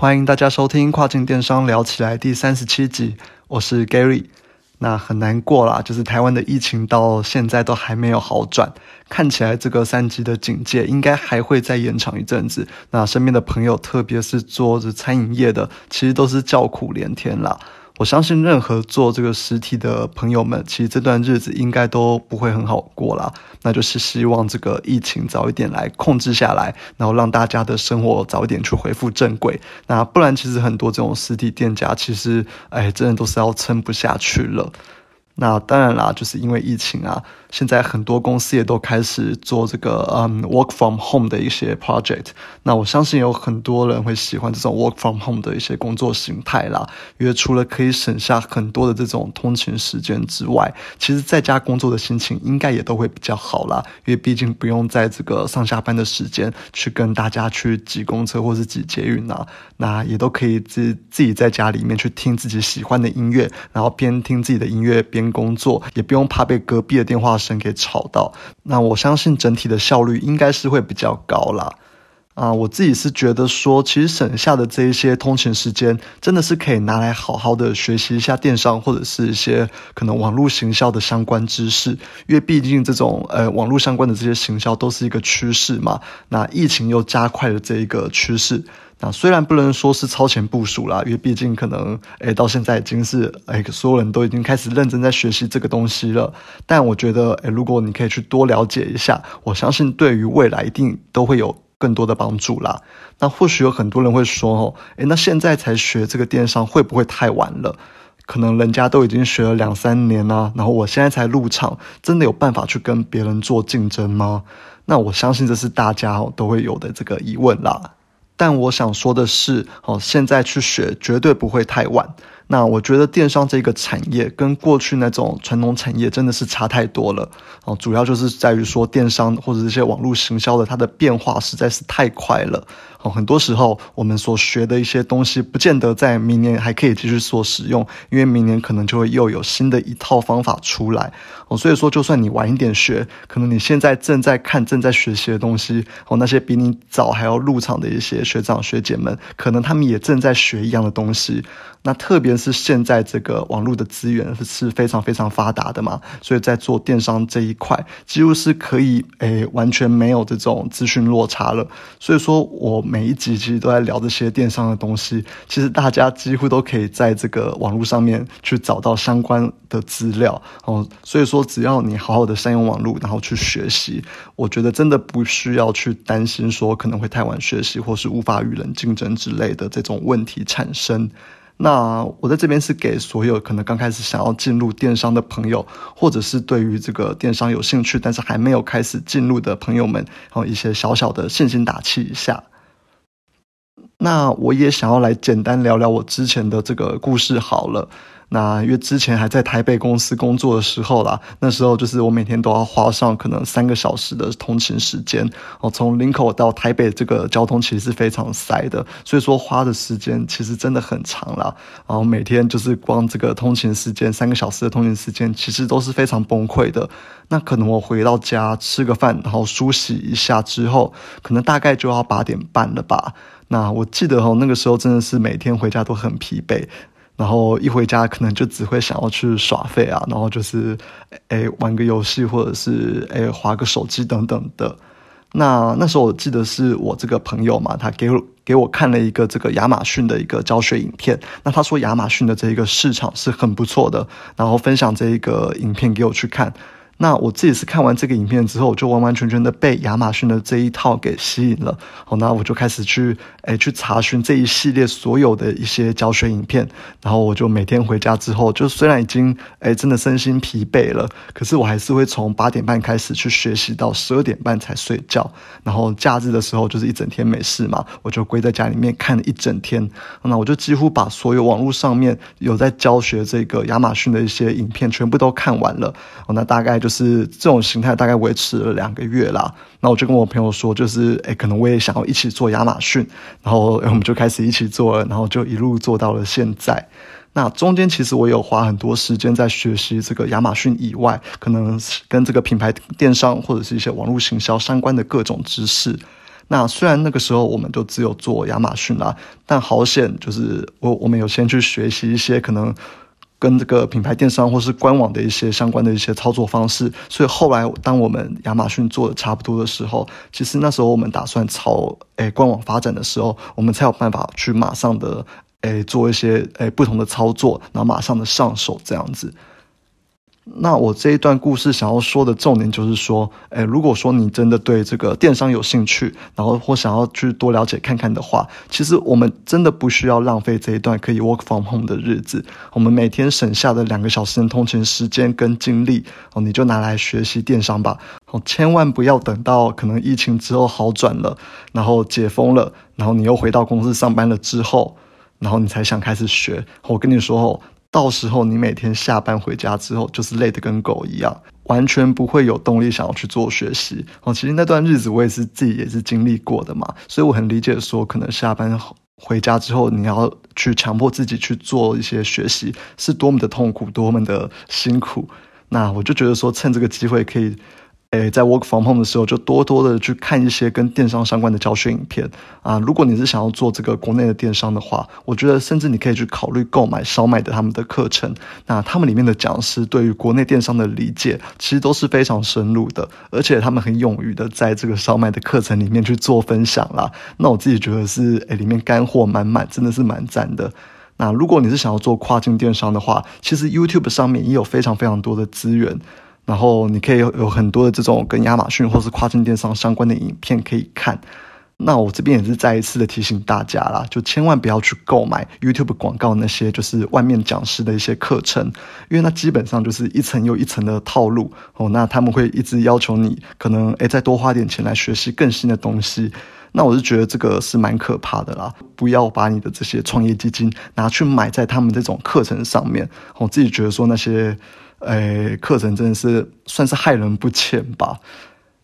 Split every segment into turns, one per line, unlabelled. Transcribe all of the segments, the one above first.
欢迎大家收听《跨境电商聊起来》第三十七集，我是 Gary。那很难过啦，就是台湾的疫情到现在都还没有好转，看起来这个三级的警戒应该还会再延长一阵子。那身边的朋友，特别是做着餐饮业的，其实都是叫苦连天啦。我相信任何做这个实体的朋友们，其实这段日子应该都不会很好过啦。那就是希望这个疫情早一点来控制下来，然后让大家的生活早一点去恢复正轨。那不然，其实很多这种实体店家，其实哎，真的都是要撑不下去了。那当然啦，就是因为疫情啊。现在很多公司也都开始做这个嗯 work from home 的一些 project，那我相信有很多人会喜欢这种 work from home 的一些工作形态啦，因为除了可以省下很多的这种通勤时间之外，其实在家工作的心情应该也都会比较好啦，因为毕竟不用在这个上下班的时间去跟大家去挤公车或是挤捷运啊，那也都可以自自己在家里面去听自己喜欢的音乐，然后边听自己的音乐边工作，也不用怕被隔壁的电话。声给吵到，那我相信整体的效率应该是会比较高啦。啊，我自己是觉得说，其实省下的这一些通勤时间，真的是可以拿来好好的学习一下电商或者是一些可能网络行销的相关知识，因为毕竟这种呃网络相关的这些行销都是一个趋势嘛。那疫情又加快了这一个趋势。那虽然不能说是超前部署啦，因为毕竟可能，诶到现在已经是，诶所有人都已经开始认真在学习这个东西了。但我觉得，诶如果你可以去多了解一下，我相信对于未来一定都会有更多的帮助啦。那或许有很多人会说，哦，诶那现在才学这个电商会不会太晚了？可能人家都已经学了两三年啦，然后我现在才入场，真的有办法去跟别人做竞争吗？那我相信这是大家都会有的这个疑问啦。但我想说的是，哦，现在去学绝对不会太晚。那我觉得电商这个产业跟过去那种传统产业真的是差太多了。哦，主要就是在于说电商或者这些网络行销的它的变化实在是太快了。哦，很多时候我们所学的一些东西不见得在明年还可以继续所使用，因为明年可能就会又有新的一套方法出来。哦，所以说就算你晚一点学，可能你现在正在看正在学习的东西哦，那些比你早还要入场的一些学长学姐们，可能他们也正在学一样的东西，那特别。是现在这个网络的资源是非常非常发达的嘛，所以在做电商这一块，几乎是可以诶完全没有这种资讯落差了。所以说我每一集其实都在聊这些电商的东西，其实大家几乎都可以在这个网络上面去找到相关的资料哦。所以说只要你好好的善用网络，然后去学习，我觉得真的不需要去担心说可能会太晚学习，或是无法与人竞争之类的这种问题产生。那我在这边是给所有可能刚开始想要进入电商的朋友，或者是对于这个电商有兴趣但是还没有开始进入的朋友们，哦一些小小的信心打气一下。那我也想要来简单聊聊我之前的这个故事好了。那因为之前还在台北公司工作的时候啦，那时候就是我每天都要花上可能三个小时的通勤时间哦，从林口到台北这个交通其实是非常塞的，所以说花的时间其实真的很长啦。然后每天就是光这个通勤时间三个小时的通勤时间，其实都是非常崩溃的。那可能我回到家吃个饭，然后梳洗一下之后，可能大概就要八点半了吧。那我记得哦，那个时候真的是每天回家都很疲惫。然后一回家，可能就只会想要去耍费啊，然后就是，诶玩个游戏，或者是诶划个手机等等的。那那时候我记得是我这个朋友嘛，他给我给我看了一个这个亚马逊的一个教学影片。那他说亚马逊的这一个市场是很不错的，然后分享这一个影片给我去看。那我自己是看完这个影片之后，就完完全全的被亚马逊的这一套给吸引了。好，那我就开始去，诶去查询这一系列所有的一些教学影片。然后我就每天回家之后，就虽然已经，诶真的身心疲惫了，可是我还是会从八点半开始去学习到十二点半才睡觉。然后假日的时候就是一整天没事嘛，我就归在家里面看了一整天。那我就几乎把所有网络上面有在教学这个亚马逊的一些影片全部都看完了。哦，那大概就。就是这种形态，大概维持了两个月啦。那我就跟我朋友说，就是诶，可能我也想要一起做亚马逊，然后我们就开始一起做，然后就一路做到了现在。那中间其实我有花很多时间在学习这个亚马逊以外，可能跟这个品牌电商或者是一些网络行销相关的各种知识。那虽然那个时候我们就只有做亚马逊啦，但好险就是我我们有先去学习一些可能跟这个品牌电商或是官网的一些相关的一些操作方式，所以后来当我们亚马逊做的差不多的时候，其实那时候我们打算朝诶官网发展的时候，我们才有办法去马上的诶做一些诶不同的操作，然后马上的上手这样子。那我这一段故事想要说的重点就是说，诶，如果说你真的对这个电商有兴趣，然后或想要去多了解看看的话，其实我们真的不需要浪费这一段可以 work from home 的日子。我们每天省下的两个小时的通勤时间跟精力，哦，你就拿来学习电商吧。哦，千万不要等到可能疫情之后好转了，然后解封了，然后你又回到公司上班了之后，然后你才想开始学。我跟你说哦。到时候你每天下班回家之后，就是累得跟狗一样，完全不会有动力想要去做学习。哦，其实那段日子我也是自己也是经历过的嘛，所以我很理解说，可能下班回家之后，你要去强迫自己去做一些学习，是多么的痛苦，多么的辛苦。那我就觉得说，趁这个机会可以。诶，在 work from home 的时候，就多多的去看一些跟电商相关的教学影片啊。如果你是想要做这个国内的电商的话，我觉得甚至你可以去考虑购买烧麦的他们的课程。那他们里面的讲师对于国内电商的理解，其实都是非常深入的，而且他们很勇于的在这个烧麦的课程里面去做分享啦。那我自己觉得是，诶，里面干货满满，真的是蛮赞的。那如果你是想要做跨境电商的话，其实 YouTube 上面也有非常非常多的资源。然后你可以有很多的这种跟亚马逊或是跨境电商相关的影片可以看。那我这边也是再一次的提醒大家啦，就千万不要去购买 YouTube 广告那些就是外面讲师的一些课程，因为那基本上就是一层又一层的套路哦。那他们会一直要求你可能诶再多花点钱来学习更新的东西。那我是觉得这个是蛮可怕的啦，不要把你的这些创业基金拿去买在他们这种课程上面。我自己觉得说那些。诶，课程真的是算是害人不浅吧。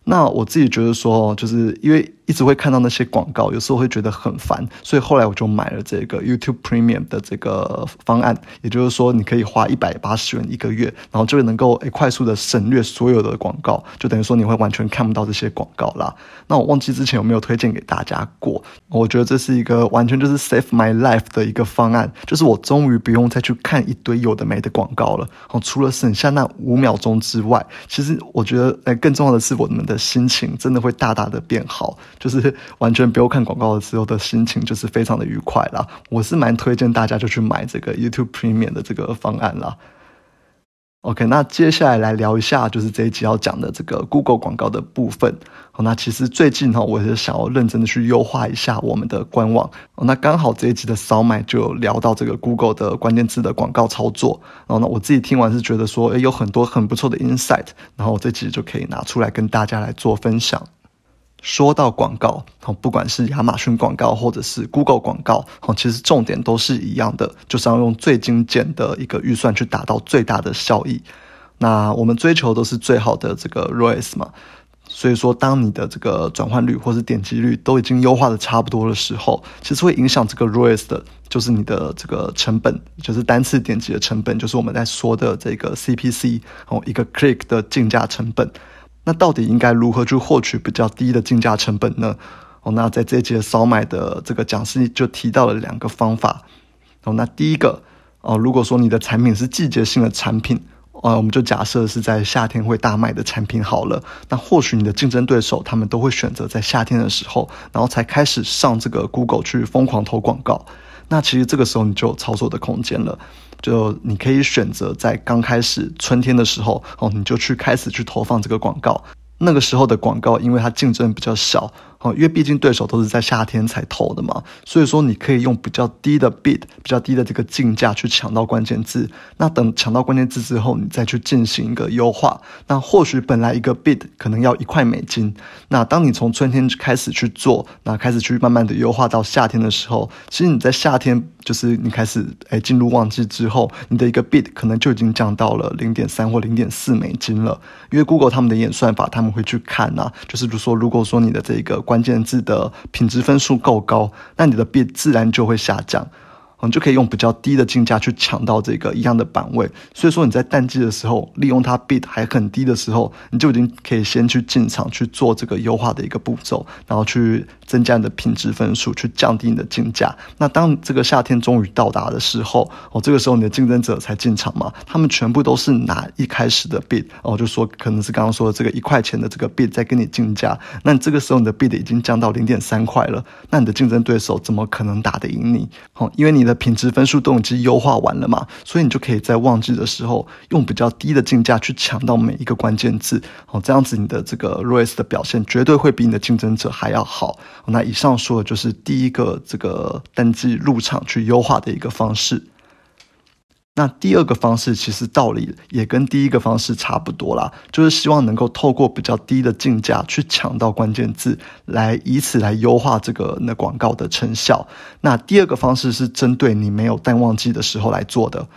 那我自己觉得说，就是因为。一直会看到那些广告，有时候会觉得很烦，所以后来我就买了这个 YouTube Premium 的这个方案，也就是说，你可以花一百八十元一个月，然后就能够诶快速的省略所有的广告，就等于说你会完全看不到这些广告啦。那我忘记之前有没有推荐给大家过，我觉得这是一个完全就是 save my life 的一个方案，就是我终于不用再去看一堆有的没的广告了。哦，除了省下那五秒钟之外，其实我觉得诶更重要的是我们的心情真的会大大的变好。就是完全不用看广告的时候的心情，就是非常的愉快啦。我是蛮推荐大家就去买这个 YouTube Premium 的这个方案啦。OK，那接下来来聊一下，就是这一集要讲的这个 Google 广告的部分。好，那其实最近哈，我也是想要认真的去优化一下我们的官网。那刚好这一集的扫买就聊到这个 Google 的关键字的广告操作。然后呢，我自己听完是觉得说，诶，有很多很不错的 insight。然后我这集就可以拿出来跟大家来做分享。说到广告，哦，不管是亚马逊广告或者是 Google 广告，哦，其实重点都是一样的，就是要用最精简的一个预算去达到最大的效益。那我们追求都是最好的这个 ROAS 嘛，所以说，当你的这个转换率或是点击率都已经优化的差不多的时候，其实会影响这个 ROAS 的，就是你的这个成本，就是单次点击的成本，就是我们在说的这个 CPC 哦，一个 click 的竞价成本。那到底应该如何去获取比较低的竞价成本呢？哦，那在这一节扫买的这个讲师就提到了两个方法。哦，那第一个哦，如果说你的产品是季节性的产品，呃，我们就假设是在夏天会大卖的产品好了。那或许你的竞争对手他们都会选择在夏天的时候，然后才开始上这个 Google 去疯狂投广告。那其实这个时候你就有操作的空间了。就你可以选择在刚开始春天的时候，哦，你就去开始去投放这个广告。那个时候的广告，因为它竞争比较小。哦，因为毕竟对手都是在夏天才投的嘛，所以说你可以用比较低的 bid，比较低的这个竞价去抢到关键字。那等抢到关键字之后，你再去进行一个优化。那或许本来一个 bid 可能要一块美金，那当你从春天开始去做，那开始去慢慢的优化到夏天的时候，其实你在夏天就是你开始哎进入旺季之后，你的一个 bid 可能就已经降到了零点三或零点四美金了。因为 Google 他们的演算法他们会去看呐，就是比如说如果说你的这个关关键字的品质分数够高，那你的 bid 自然就会下降。你就可以用比较低的竞价去抢到这个一样的版位。所以说你在淡季的时候，利用它 bid 还很低的时候，你就已经可以先去进场去做这个优化的一个步骤，然后去增加你的品质分数，去降低你的竞价。那当这个夏天终于到达的时候，哦，这个时候你的竞争者才进场嘛，他们全部都是拿一开始的 bid，哦，就说可能是刚刚说的这个一块钱的这个 bid 在跟你竞价，那你这个时候你的 bid 已经降到零点三块了，那你的竞争对手怎么可能打得赢你？哦，因为你的品质分数都已经优化完了嘛，所以你就可以在旺季的时候用比较低的竞价去抢到每一个关键字，哦，这样子你的这个 ROAS 的表现绝对会比你的竞争者还要好。那以上说的就是第一个这个单季入场去优化的一个方式。那第二个方式其实道理也跟第一个方式差不多啦，就是希望能够透过比较低的竞价去抢到关键字，来以此来优化这个那广告的成效。那第二个方式是针对你没有淡旺季的时候来做的。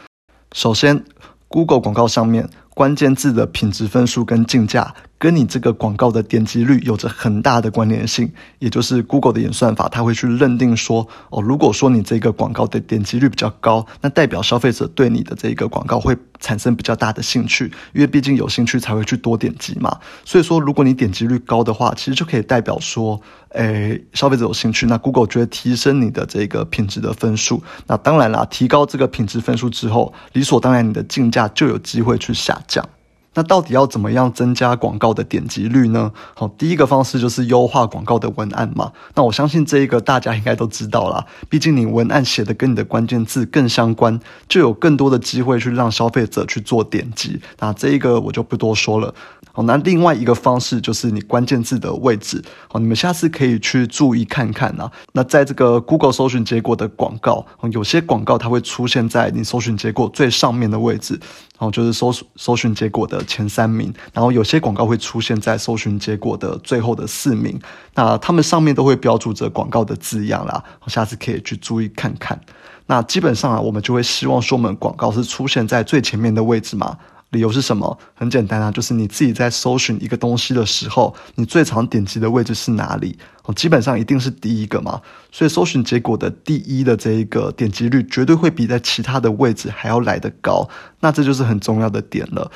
首先，Google 广告上面关键字的品质分数跟竞价。跟你这个广告的点击率有着很大的关联性，也就是 Google 的演算法，它会去认定说，哦，如果说你这个广告的点击率比较高，那代表消费者对你的这个广告会产生比较大的兴趣，因为毕竟有兴趣才会去多点击嘛。所以说，如果你点击率高的话，其实就可以代表说，诶，消费者有兴趣，那 Google 就会提升你的这个品质的分数。那当然啦，提高这个品质分数之后，理所当然你的竞价就有机会去下降。那到底要怎么样增加广告的点击率呢？好，第一个方式就是优化广告的文案嘛。那我相信这一个大家应该都知道啦，毕竟你文案写的跟你的关键字更相关，就有更多的机会去让消费者去做点击。那这一个我就不多说了。好，那另外一个方式就是你关键字的位置。好，你们下次可以去注意看看啊。那在这个 Google 搜寻结果的广告，有些广告它会出现在你搜寻结果最上面的位置。然后就是搜搜寻结果的前三名，然后有些广告会出现在搜寻结果的最后的四名，那他们上面都会标注着广告的字样啦，下次可以去注意看看。那基本上啊，我们就会希望说，我们广告是出现在最前面的位置嘛。理由是什么？很简单啊，就是你自己在搜寻一个东西的时候，你最常点击的位置是哪里？哦，基本上一定是第一个嘛。所以搜寻结果的第一的这一个点击率，绝对会比在其他的位置还要来得高。那这就是很重要的点了。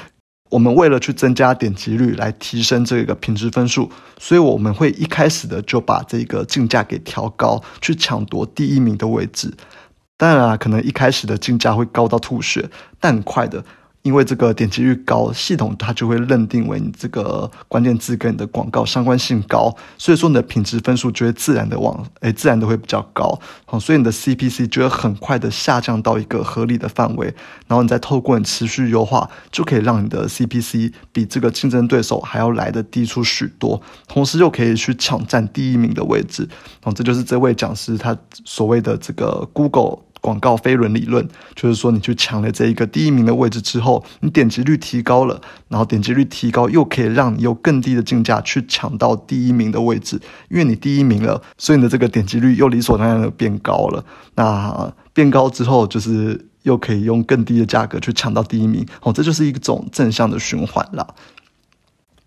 我们为了去增加点击率，来提升这个品质分数，所以我们会一开始的就把这个竞价给调高，去抢夺第一名的位置。当然啊，可能一开始的竞价会高到吐血，但很快的。因为这个点击率高，系统它就会认定为你这个关键字跟你的广告相关性高，所以说你的品质分数就会自然的往，诶，自然的会比较高，好，所以你的 CPC 就会很快的下降到一个合理的范围，然后你再透过你持续优化，就可以让你的 CPC 比这个竞争对手还要来的低出许多，同时又可以去抢占第一名的位置，哦，这就是这位讲师他所谓的这个 Google。广告飞轮理论就是说，你去抢了这一个第一名的位置之后，你点击率提高了，然后点击率提高又可以让你用更低的竞价去抢到第一名的位置，因为你第一名了，所以你的这个点击率又理所当然的变高了。那变高之后，就是又可以用更低的价格去抢到第一名，哦，这就是一种正向的循环了。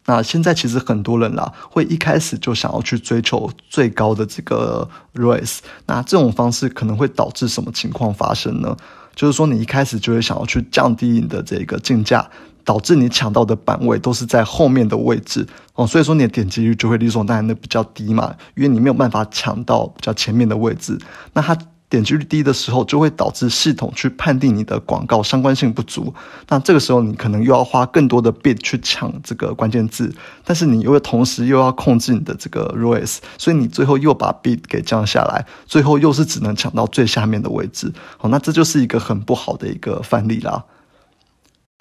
那现在其实很多人啦，会一开始就想要去追求最高的这个 race 那这种方式可能会导致什么情况发生呢？就是说你一开始就会想要去降低你的这个竞价，导致你抢到的版位都是在后面的位置哦，所以说你的点击率就会理所当然的比较低嘛，因为你没有办法抢到比较前面的位置，那它。点击率低的时候，就会导致系统去判定你的广告相关性不足。那这个时候，你可能又要花更多的 bid 去抢这个关键字，但是你又同时又要控制你的这个 ROAS，所以你最后又把 bid 给降下来，最后又是只能抢到最下面的位置。好，那这就是一个很不好的一个范例啦。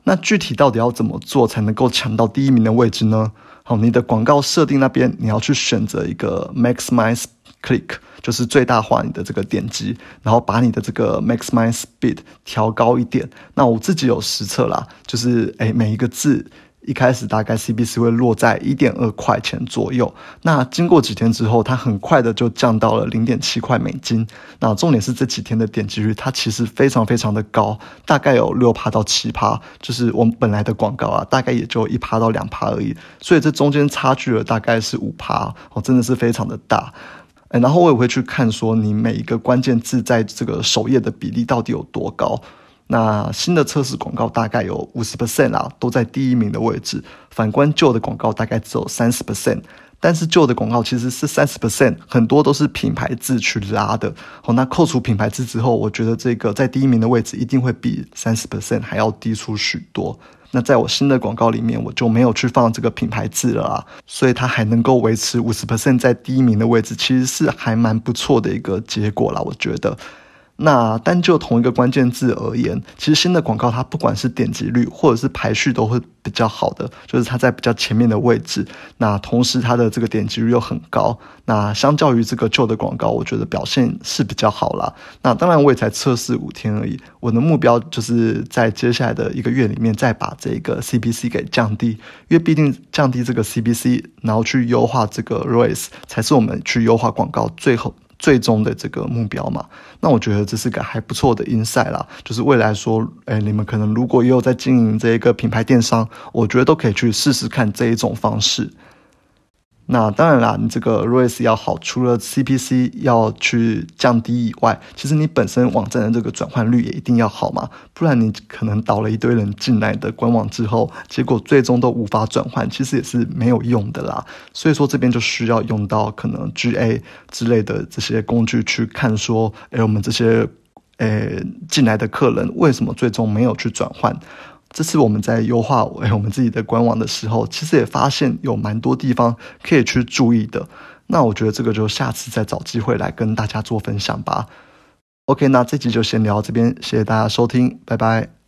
那具体到底要怎么做才能够抢到第一名的位置呢？好，你的广告设定那边你要去选择一个 maximize click。就是最大化你的这个点击，然后把你的这个 maximize speed 调高一点。那我自己有实测啦，就是诶每一个字一开始大概 CPC 会落在一点二块钱左右。那经过几天之后，它很快的就降到了零点七块美金。那重点是这几天的点击率，它其实非常非常的高，大概有六趴到七趴。就是我们本来的广告啊，大概也就一趴到两趴而已。所以这中间差距了大概是五趴，哦，真的是非常的大。然后我也会去看说你每一个关键字在这个首页的比例到底有多高。那新的测试广告大概有五十 percent 啦，都在第一名的位置。反观旧的广告大概只有三十 percent，但是旧的广告其实是三十 percent，很多都是品牌字去拉的。好，那扣除品牌字之后，我觉得这个在第一名的位置一定会比三十 percent 还要低出许多。那在我新的广告里面，我就没有去放这个品牌字了啊，所以它还能够维持五十 percent 在第一名的位置，其实是还蛮不错的一个结果啦，我觉得。那单就同一个关键字而言，其实新的广告它不管是点击率或者是排序都会比较好的，就是它在比较前面的位置。那同时它的这个点击率又很高。那相较于这个旧的广告，我觉得表现是比较好啦。那当然我也才测试五天而已，我的目标就是在接下来的一个月里面再把这个 CPC 给降低，因为毕竟降低这个 CPC，然后去优化这个 ROAS，才是我们去优化广告最后。最终的这个目标嘛，那我觉得这是个还不错的 insight 啦。就是未来说，哎，你们可能如果也有在经营这一个品牌电商，我觉得都可以去试试看这一种方式。那当然啦，你这个 ROAS 要好，除了 CPC 要去降低以外，其实你本身网站的这个转换率也一定要好嘛，不然你可能导了一堆人进来的官网之后，结果最终都无法转换，其实也是没有用的啦。所以说这边就需要用到可能 GA 之类的这些工具去看说，哎，我们这些诶进来的客人为什么最终没有去转换？这次我们在优化我们自己的官网的时候，其实也发现有蛮多地方可以去注意的。那我觉得这个就下次再找机会来跟大家做分享吧。OK，那这集就先聊这边，谢谢大家收听，拜拜。